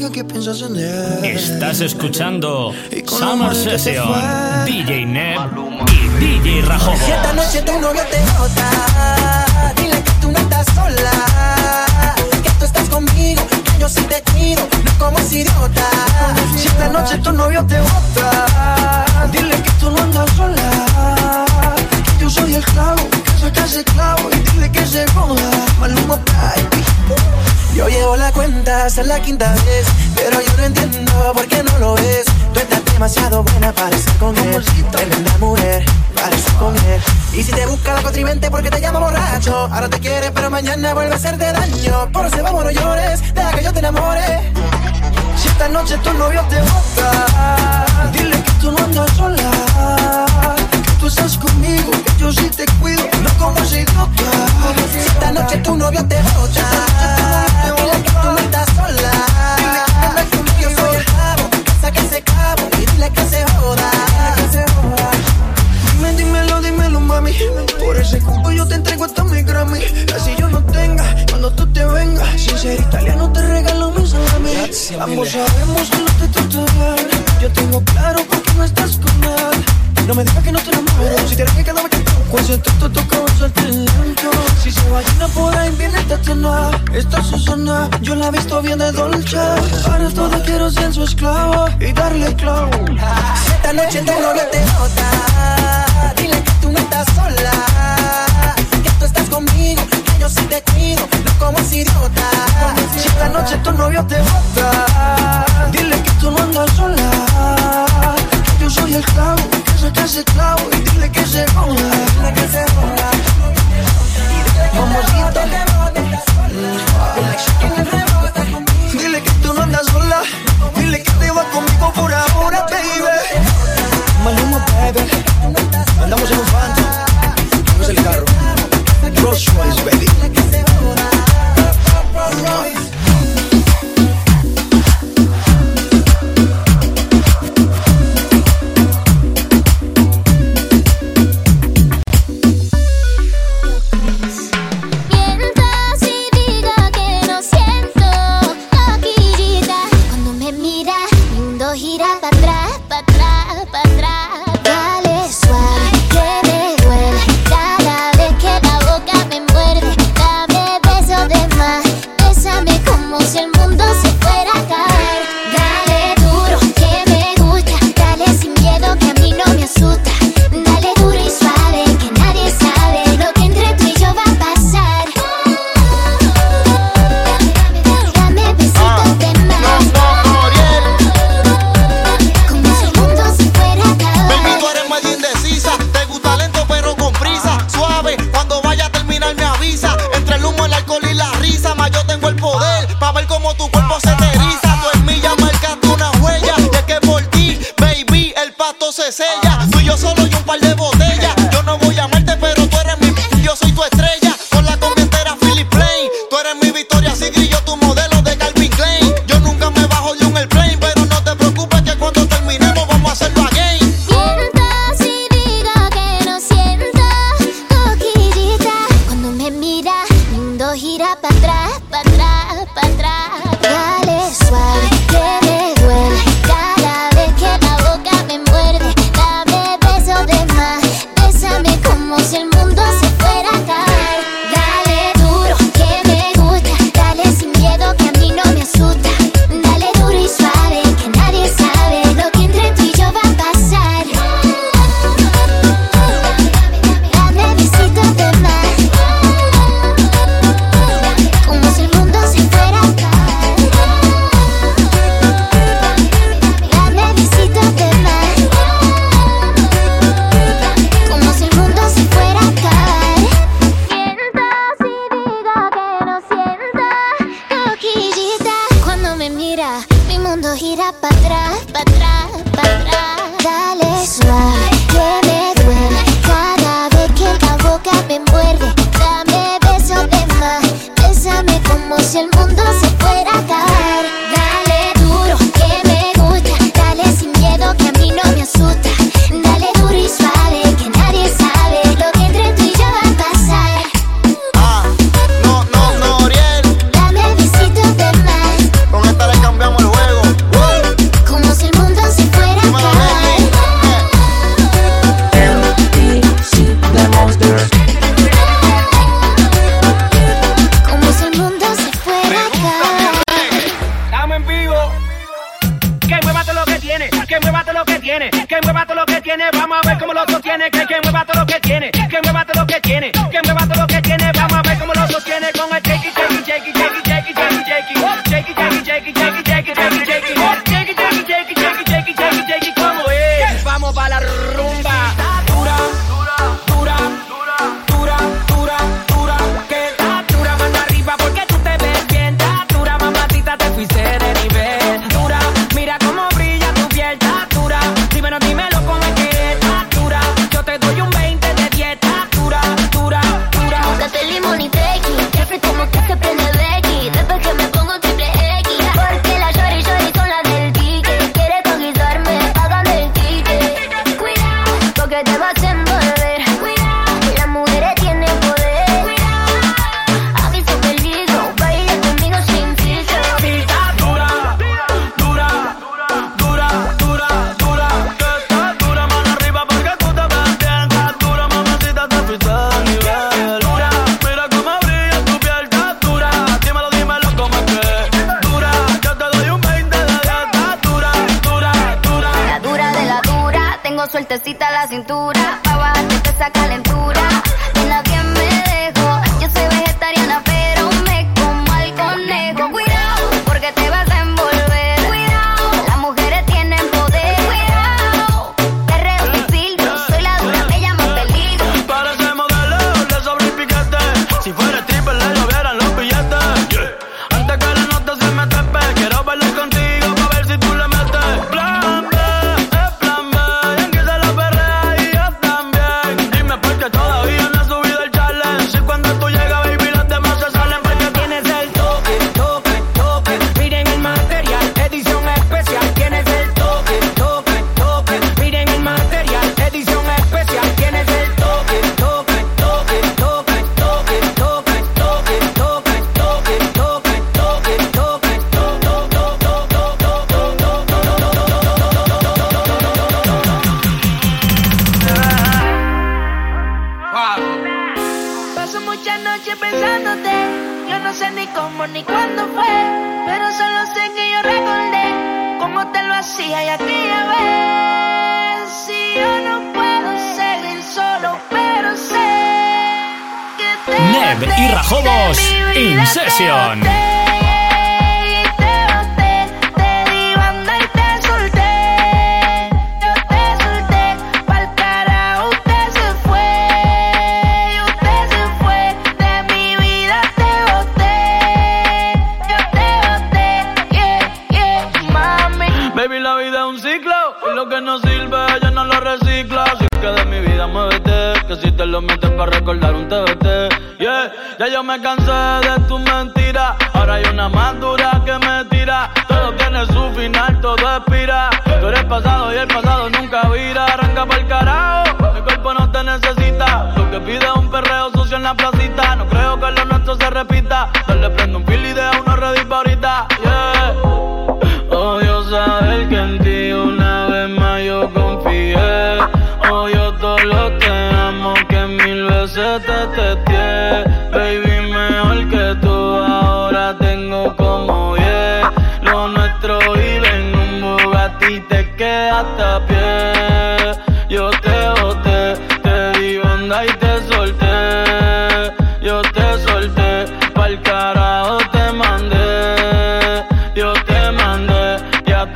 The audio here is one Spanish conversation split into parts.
diga que piensas en él. Estás escuchando Summer Session, DJ Neb y DJ Rajobo. Si esta noche tu novio te bota, dile que tú no estás sola. Que tú estás conmigo, que yo sí te quiero, no como ese idiota. Si esta noche tu novio te bota, dile que tú no andas sola. Que yo soy el clavo, que sacas el clavo y dile que se joda. Maluma, baby. Yo llevo la cuenta hasta la quinta vez, pero yo no entiendo por qué no lo ves. Tú estás demasiado buena para estar con él. Tremenda mujer para estar con él. Y si te busca la contrimente porque te llama borracho, ahora te quiere, pero mañana vuelve a hacerte daño. Por ese vamos, no llores, deja que yo te enamore. Si esta noche tu novio te bota, dile que tú no andas sola. Estás conmigo, que yo sí te cuido, no como ese idiota. Esta noche tu novio te bota, dile que tú no estás sola. Que yo soy el cabo, saca ese cabo y dile que se joda. Dime, dímelo, mami. Por ese cupo yo te entrego hasta mi Grammy. Así yo no tenga, cuando tú te vengas. Sin ser italiano te regalo mi salami. Ambos sabemos que no te trata bien. Yo tengo claro por qué no estás con él. No me digas que no te enamoro. Si tienes que quedarme cantando. Cuando te toca usarte lento. Si se vayan por ahí, viene Tatiana. Esta Susana, yo la he visto bien de dolce. Para todo quiero ser su esclavo y darle clavo. Esta noche tu novio te bota, dile que tú no estás sola. Que tú estás conmigo, que yo sí te cuido, no como idiota. Si esta noche tu novio te bota, dile que tú no andas sola. Que yo soy el clavo, que saca ese clavo y dile que se joda. Dile que se joda. Mamacita. Dile que tú no andas sola. Dile que te vas conmigo por ahora, baby. Maluma, baby. choice, baby. pa' atrás, pa' atrás, pa' atrás. Dale suave.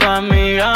Tu amiga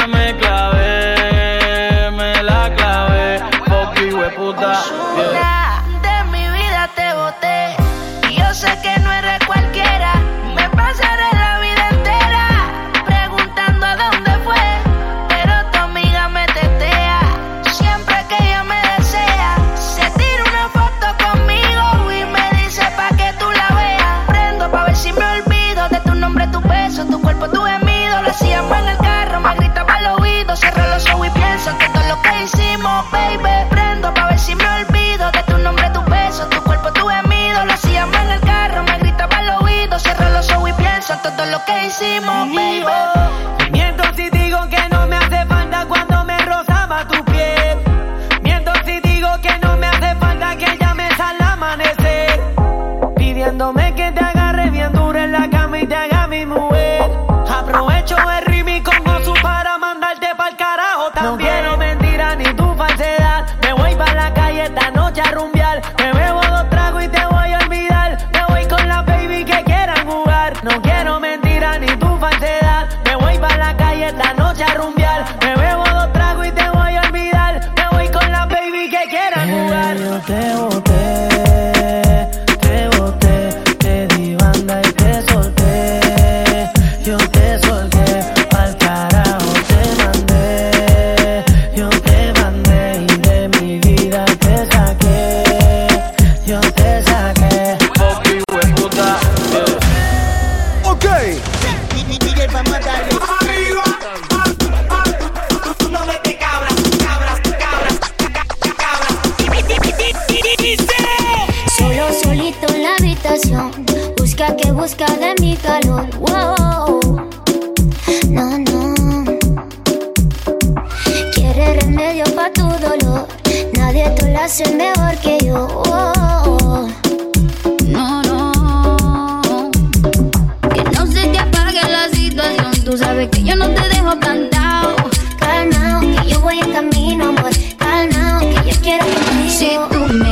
came to me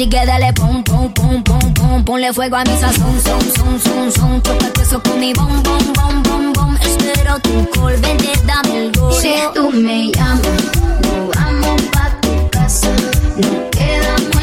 Chique, dale pum, pum, pum, pum, pum. Ponle fuego a mi sazón, son, son, son, son. Choca queso con mi bom, bom, bom, bom, bom. Espero tu call, vente, dame el gol. Si tú me llamas, nos vamos pa' tu casa. No queda más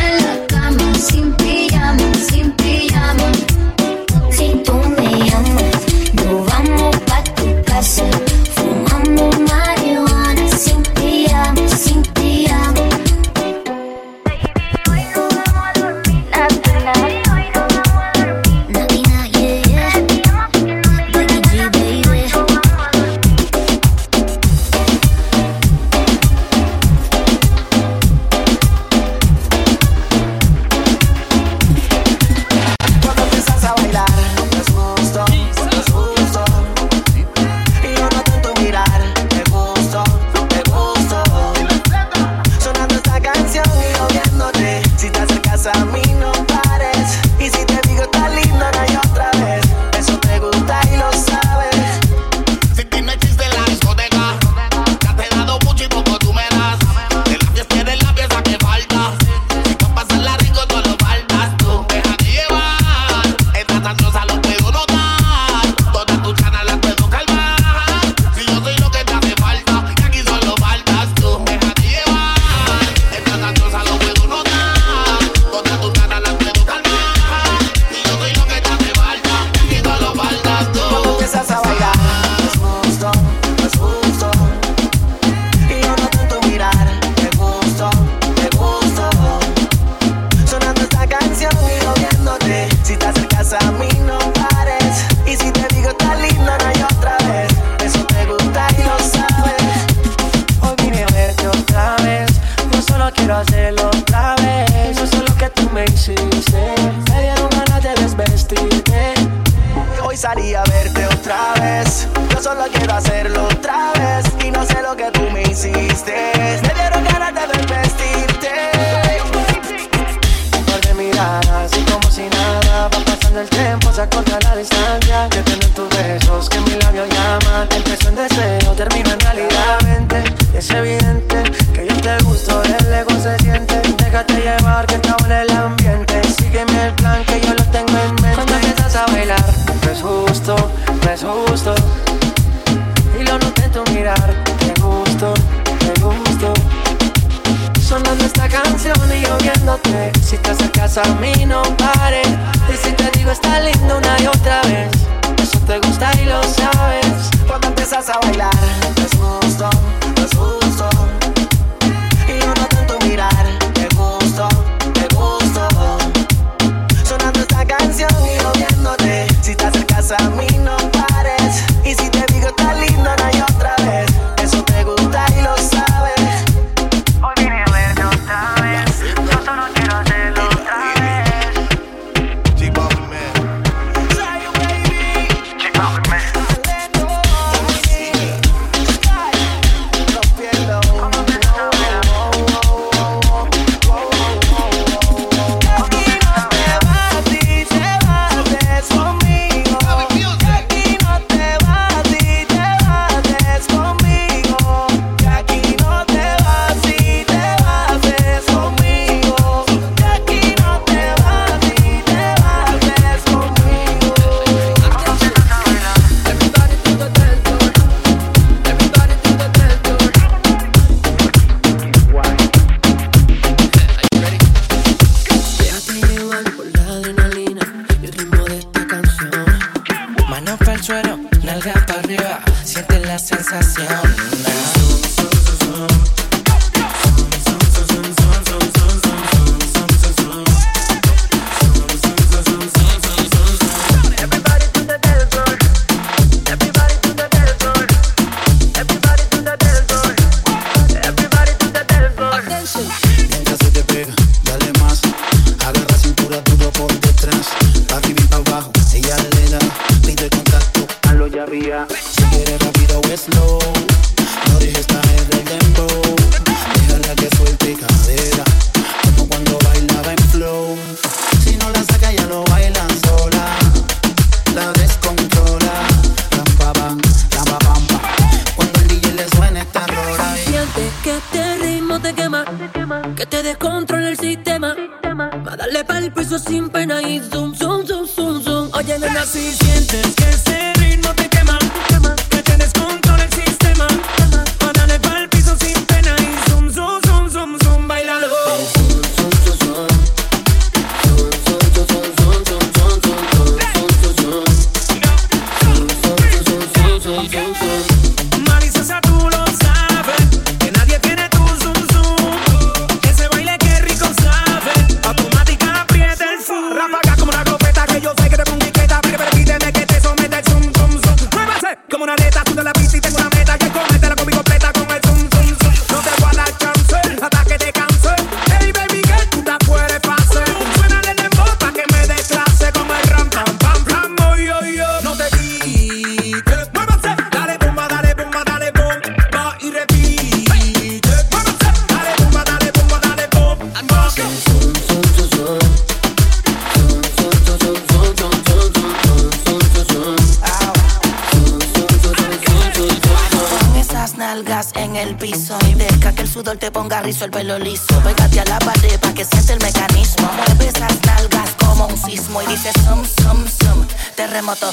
rizo, el pelo liso. Pégate a la pared pa' que siente el mecanismo. Mueve esas nalgas como un sismo y dice sum, sum, sum. Terremoto,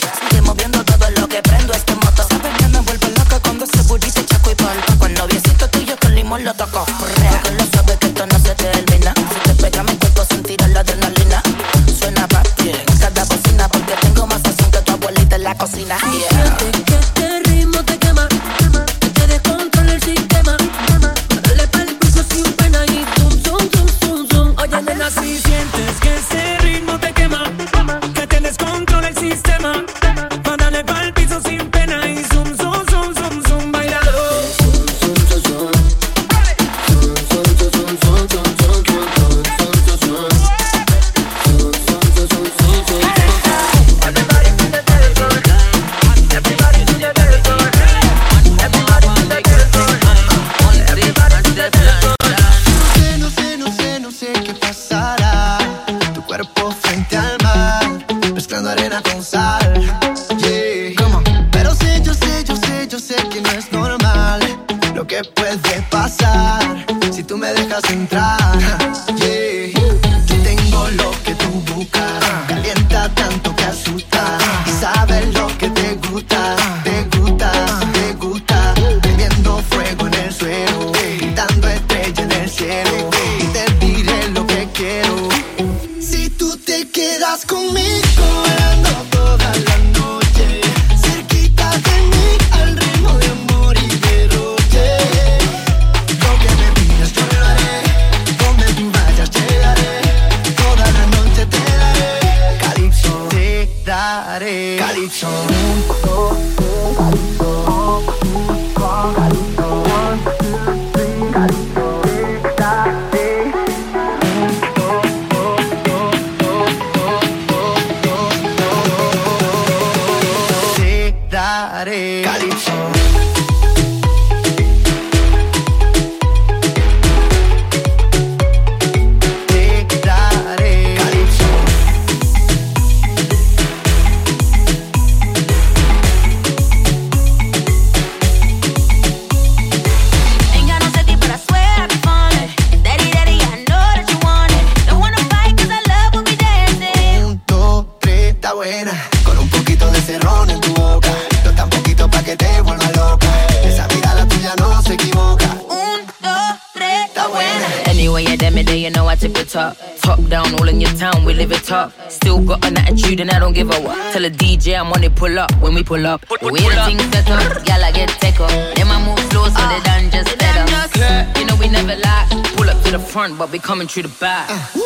pull up. Pull, pull, pull things set up, gal I get take up. Them I move slow so they ah, done just better. You know we never lie. Pull up to the front, but we coming through the back. Uh,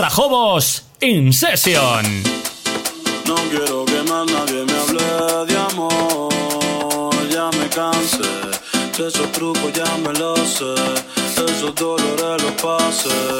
Rajobos In Session. No quiero que más nadie me hable de amor. Ya me cansé. De esos trucos ya me lo sé. Esos dolores los pasé.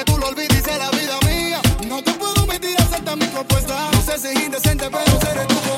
que tú lo olvides la vida mía. No te puedo mentir, acepta mi propuesta. No sé si es indecente, pero seré tú.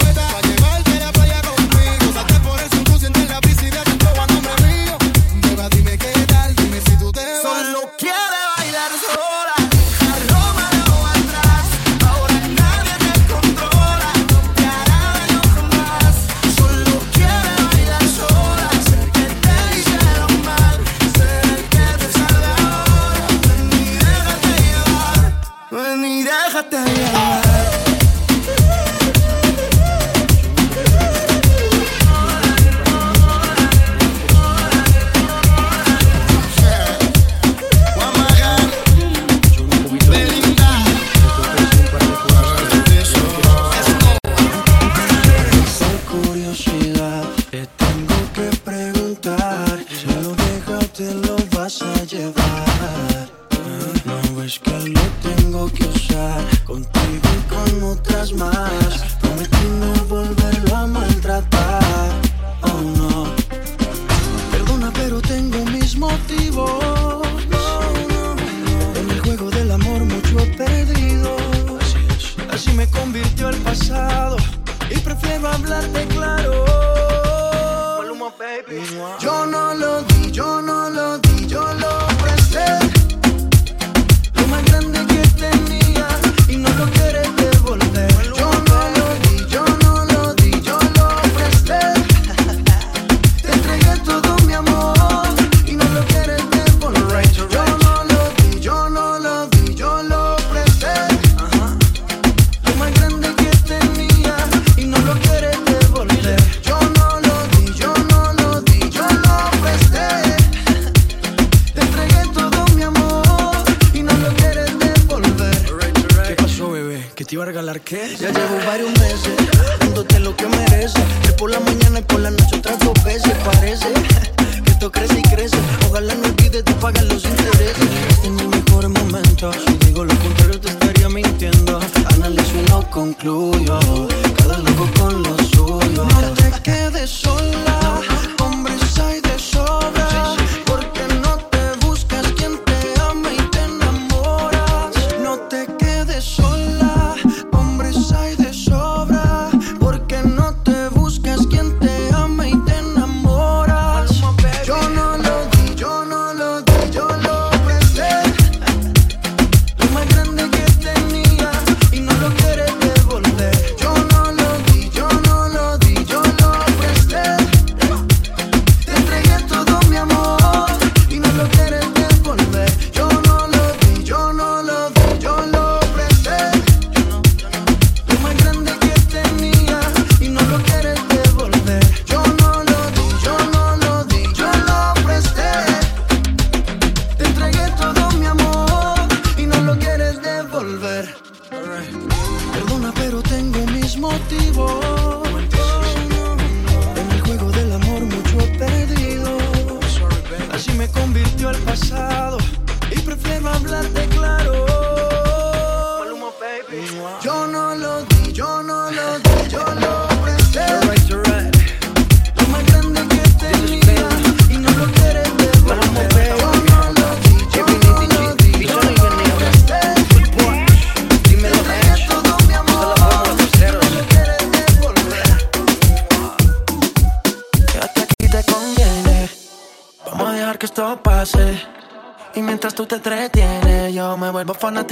can't.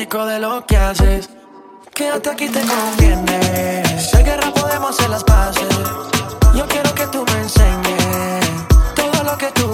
de lo que haces. Quédate aquí, te conviene. De guerra podemos hacer las paces. Yo quiero que tú me enseñes todo lo que tú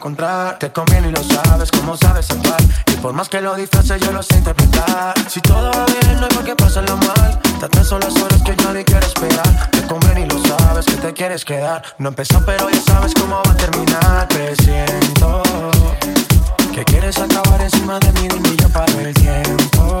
Te conviene y lo sabes, como sabes actuar. Y por más que lo disfrace, yo lo sé interpretar. Si todo va bien, no hay por qué pasarlo mal. Tantas son las horas que yo ni quiero esperar. Te conviene y lo sabes, que te quieres quedar. No empezó, pero ya sabes cómo va a terminar. Te siento que quieres acabar encima de mí, dime yo paro el tiempo.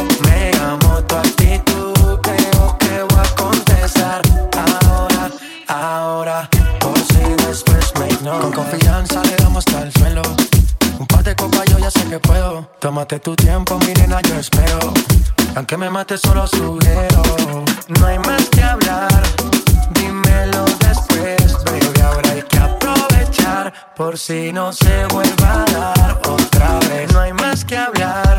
Amo tu actitud, creo que voy a contestar ahora, ahora. Por si después me ignoras. Con confianza le damos hasta el suelo. Un par de copas yo ya sé que puedo. Tómate tu tiempo, mi nena, yo espero. Aunque me mate, solo sugiero. No hay más que hablar. Dímelo después, baby. Ahora hay que aprovechar. Por si no se vuelva a dar otra vez. No hay más que hablar.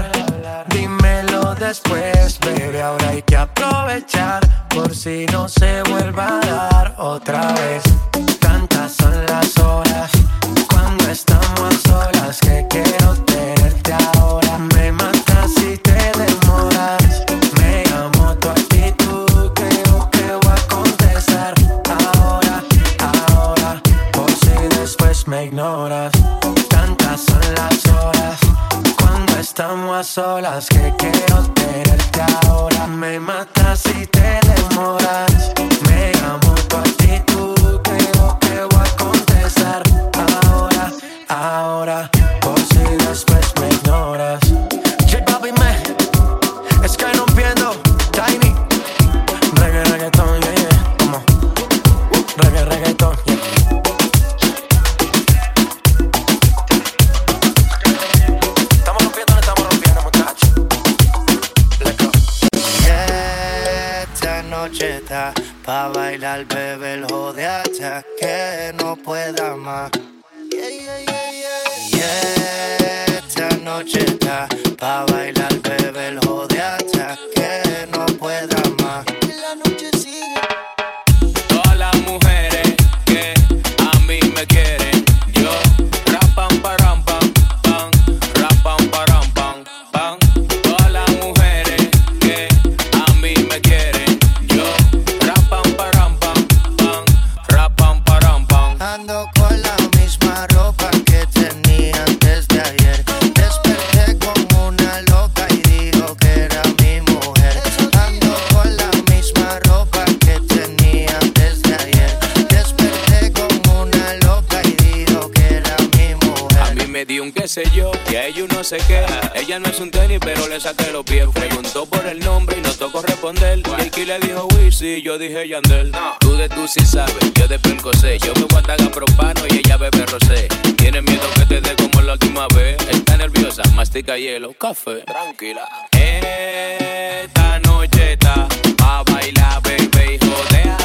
Después, baby. Ahora hay que aprovechar. Por si no se vuelva a dar otra vez. Tantas son las horas cuando estamos a solas que quiero tenerte ahora. Me matas si te demoras. Me amo tu actitud, creo que voy a contestar ahora, ahora. Por si después me ignoras. Tantas son las horas cuando estamos solas que quiero sé yo, y a ella un no sé qué. Ella no es un tenis, pero le saqué los pies. Preguntó por el nombre y no tocó responder. Ricky le dijo Wizzy, yo dije Yandel. Tú de tú sí sabes, yo de Percocé. Yo bebo ataga propano y ella bebe rosé. Tiene miedo que te dé como la última vez. Está nerviosa, mastica hielo, café. Tranquila. Esta noche está a bailar, baby, y jode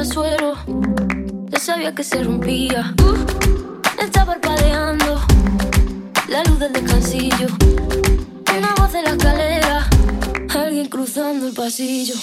al suelo, ya sabía que se rompía. Uh, está parpadeando la luz del descansillo. Una voz de la escalera, alguien cruzando el pasillo.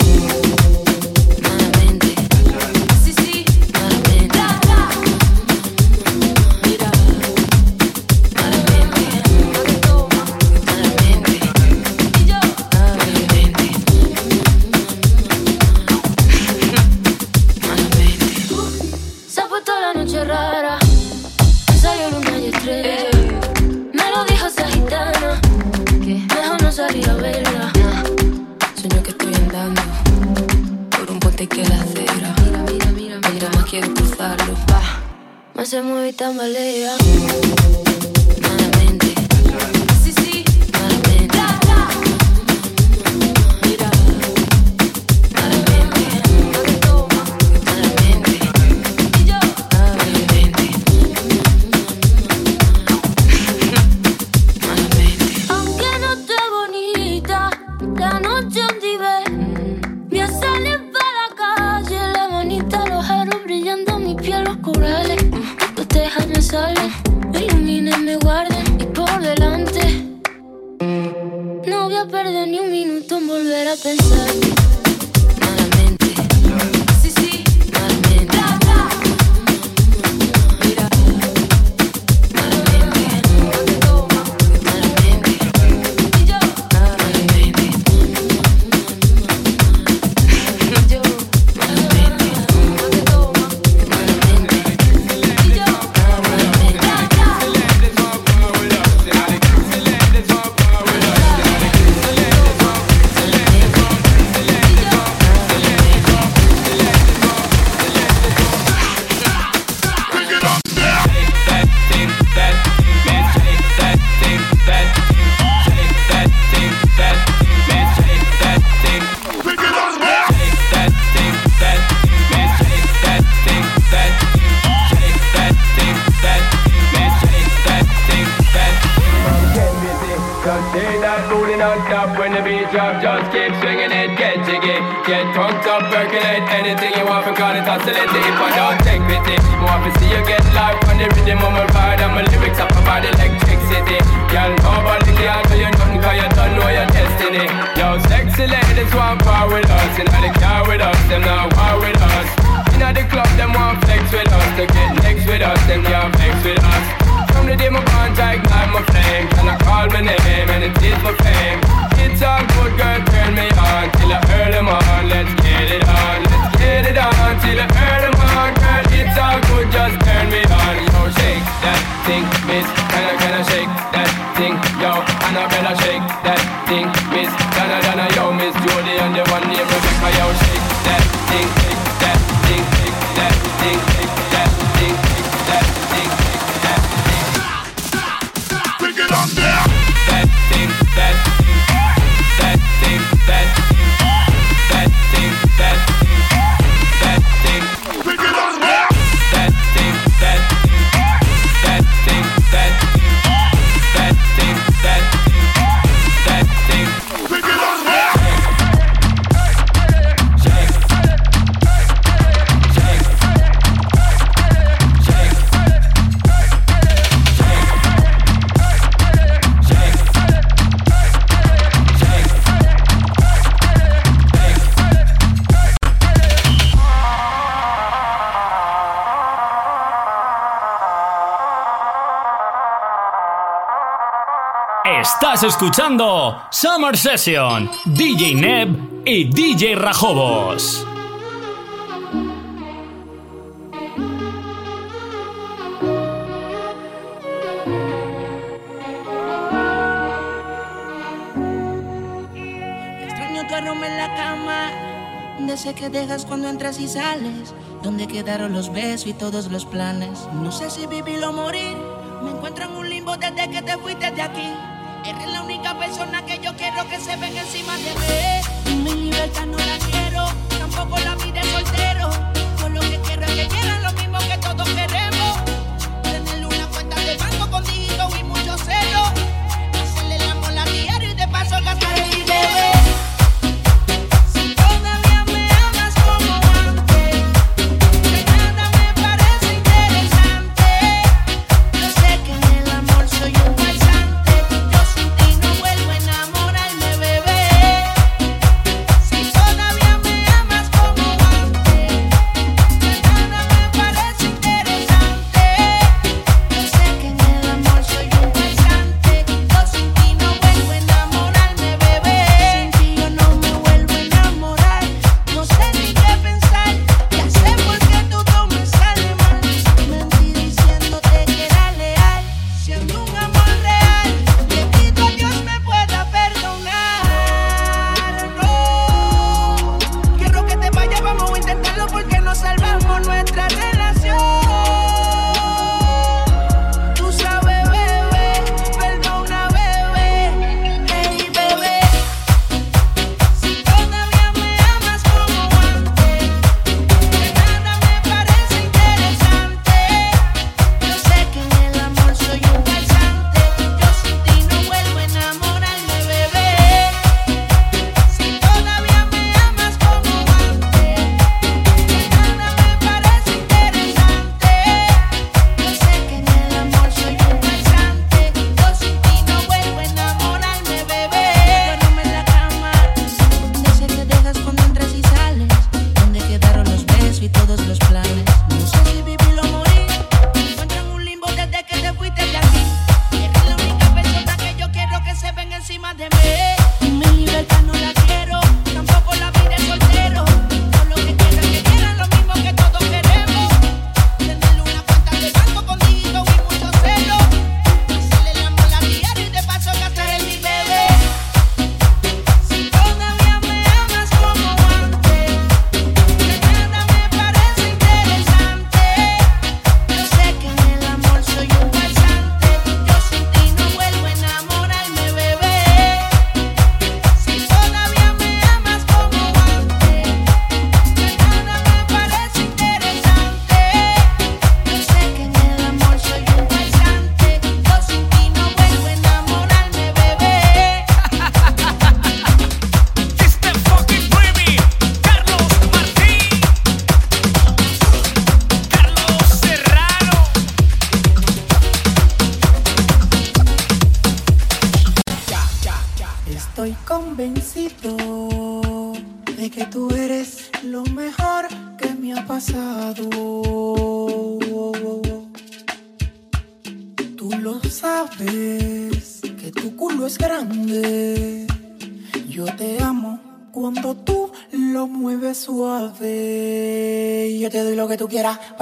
Booty non-stop when the beat drop. Just keep swinging it, get jiggy. Get drunk up, percolate anything you want Because it's oscillate if I don't take pity to see you get life on the rhythm of my ride And my lyrics up about electricity. Girl, nobody can tell you nothing Cause you don't know your destiny. Yo, sexy ladies want power with us. You know they car with us, them not war with us. Know the club, them want flex with us. To get next with us, them can't flex with us from the day my contact, ignite my flame. Can I call my name? And it is my fame. It's all good, girl, turn me on Till I earn them on, let's get it on Let's get it on, till I earn them on Girl, it's all good, just turn me on. Yo, shake that thing, miss. Can I, can I shake that thing, yo Annabella, shake that thing, miss. Donna, Donna, yo, miss Jodie Estás escuchando Summer Session, DJ Neb y DJ Rajobos. Extraño tu aroma en la cama, de ese que dejas cuando entras y sales. Donde quedaron los besos y todos los planes. No sé si vivir o morir. Me encuentro en un limbo desde que te fuiste de aquí. Eres la única persona que yo quiero que se venga encima de mí.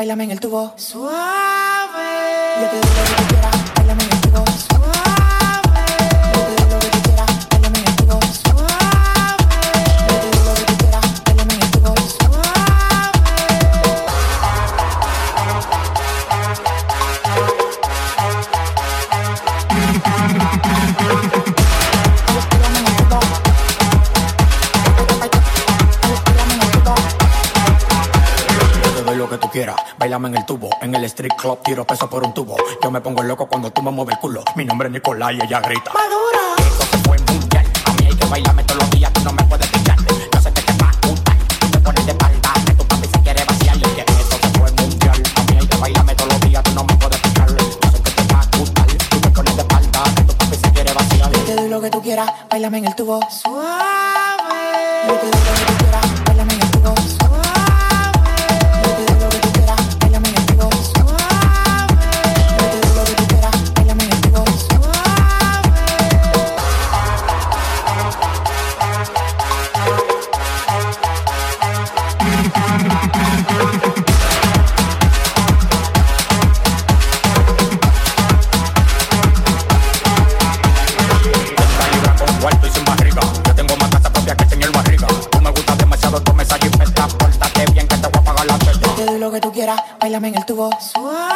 bailame en el tubo. Bailame en el tubo, en el street club tiro peso por un tubo. Yo me pongo loco cuando tú me mueves el culo. Mi nombre es Nicolás y ella grita. Madura. Eso se fue mundial. A mí hay que bailarme todos los días, tú no me puedes pillar. Yo sé que te va a gustar. Tú te pones de espalda, que tu papi se quiere vaciar. Que eso se fue mundial. A mí hay que bailarme todos los días, tú no me puedes pillar. No sé que te va a gustar. Tú te pones de espalda, que tu papi se quiere vaciar. Te doy lo que tú quieras, bailame en el tubo. bailame en el tubo. Suave.